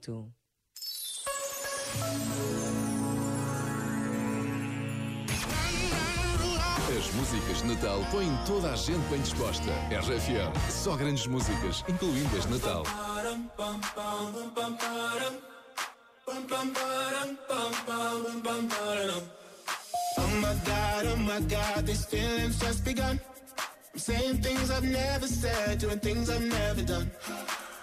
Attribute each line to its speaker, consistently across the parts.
Speaker 1: Porto.
Speaker 2: As músicas de Natal põem toda a gente bem disposta. RFM, só grandes músicas, incluindo as de Natal.
Speaker 3: Oh my god, oh my god, these feelings just begun. I'm saying things I've never said, doing things I've never done.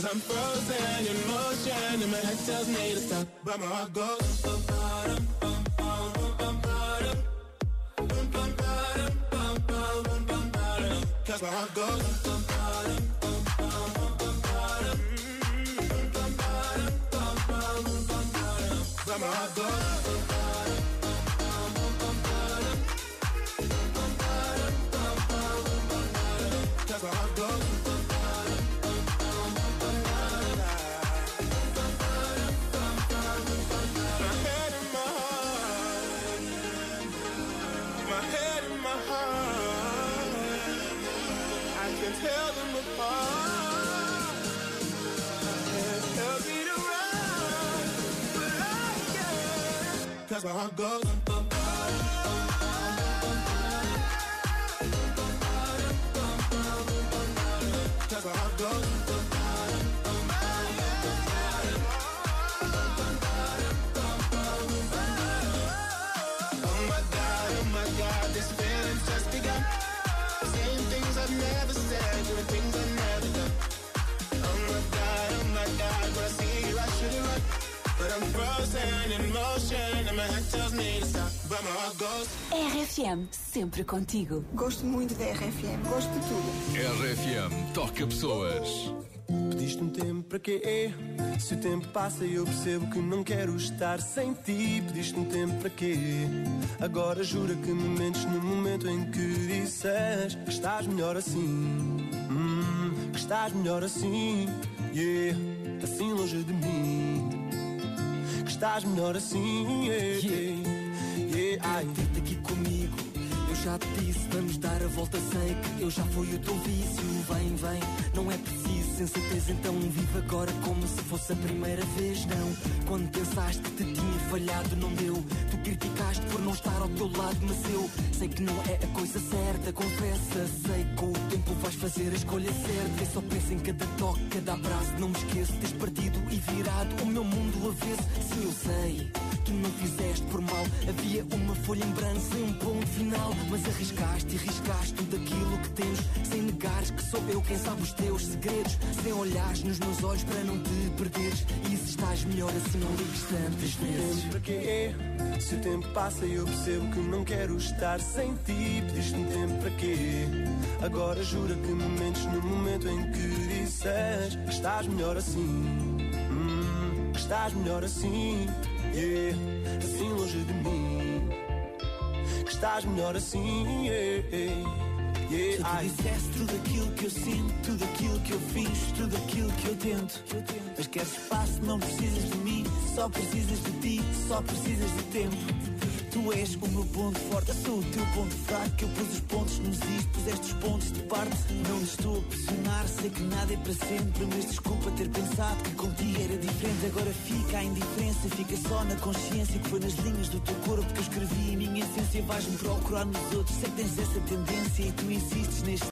Speaker 3: Cause I'm frozen in motion, and my head tells me to stop, but my heart goes. Cause my heart goes. But my heart goes. Heart. I can tell them apart. Tells me can't. Cause my heart goes.
Speaker 4: RFM, sempre contigo.
Speaker 5: Gosto muito da RFM, gosto de tudo.
Speaker 2: RFM, toca pessoas.
Speaker 6: Pediste um tempo para quê? Se o tempo passa e eu percebo que não quero estar sem ti. Pediste um tempo para quê? Agora jura que me mentes no momento em que disses que estás melhor assim. Hum, que estás melhor assim. Yeah, assim longe de mim. Estás melhor assim. Yeah, yeah, yeah. Ai.
Speaker 7: Ter-te aqui comigo. Eu já te disse, vamos dar a volta. Sei que eu já fui o teu vício. Vem, vem, não é preciso sensatez. Então vive agora como se fosse a primeira vez. Não, quando pensaste que te tinha falhado, não deu. Tu criticaste por não estar ao teu lado, mas eu sei que não é a coisa certa. Confessa, sei que o tempo vais fazer a escolha certa. Eu só penso em cada toque, cada abraço. Não me esqueço, tens partido e virado o meu mundo avesso. Sim, eu sei. Tu não fizeste por mal, havia uma folha em branco sem um ponto final. Mas arriscaste e riscaste tudo aquilo que temos, sem negares que sou eu quem sabe os teus segredos. Sem olhares nos meus olhos para não te perderes. E se estás melhor assim, não ligues tantas vezes.
Speaker 6: tempo para quê? Se o tempo passa eu percebo que não quero estar sem ti. Pediste um tempo para quê? Agora jura que me mentes no momento em que disses que estás melhor assim. Hum, que estás melhor assim. Yeah, assim longe de mim. Que estás melhor assim. Yeah, yeah.
Speaker 7: Tu
Speaker 6: Ai.
Speaker 7: disseste tudo aquilo que eu sinto, tudo aquilo que eu fiz, tudo aquilo que eu tento. Mas queres espaço, não precisas de mim, só precisas de ti, só precisas de tempo. Tu és o meu ponto forte, eu sou o teu ponto fraco. Eu pus os pontos nos is, puseste os pontos de parte. Não estou a pressionar, sei que nada é para sempre. Mas desculpa ter pensado que contigo era diferente. Agora fica a indiferença, fica só na consciência que foi nas linhas do teu corpo que eu escrevi a minha essência. Vais-me procurar nos outros, sei que tens essa tendência e tu insistes neste.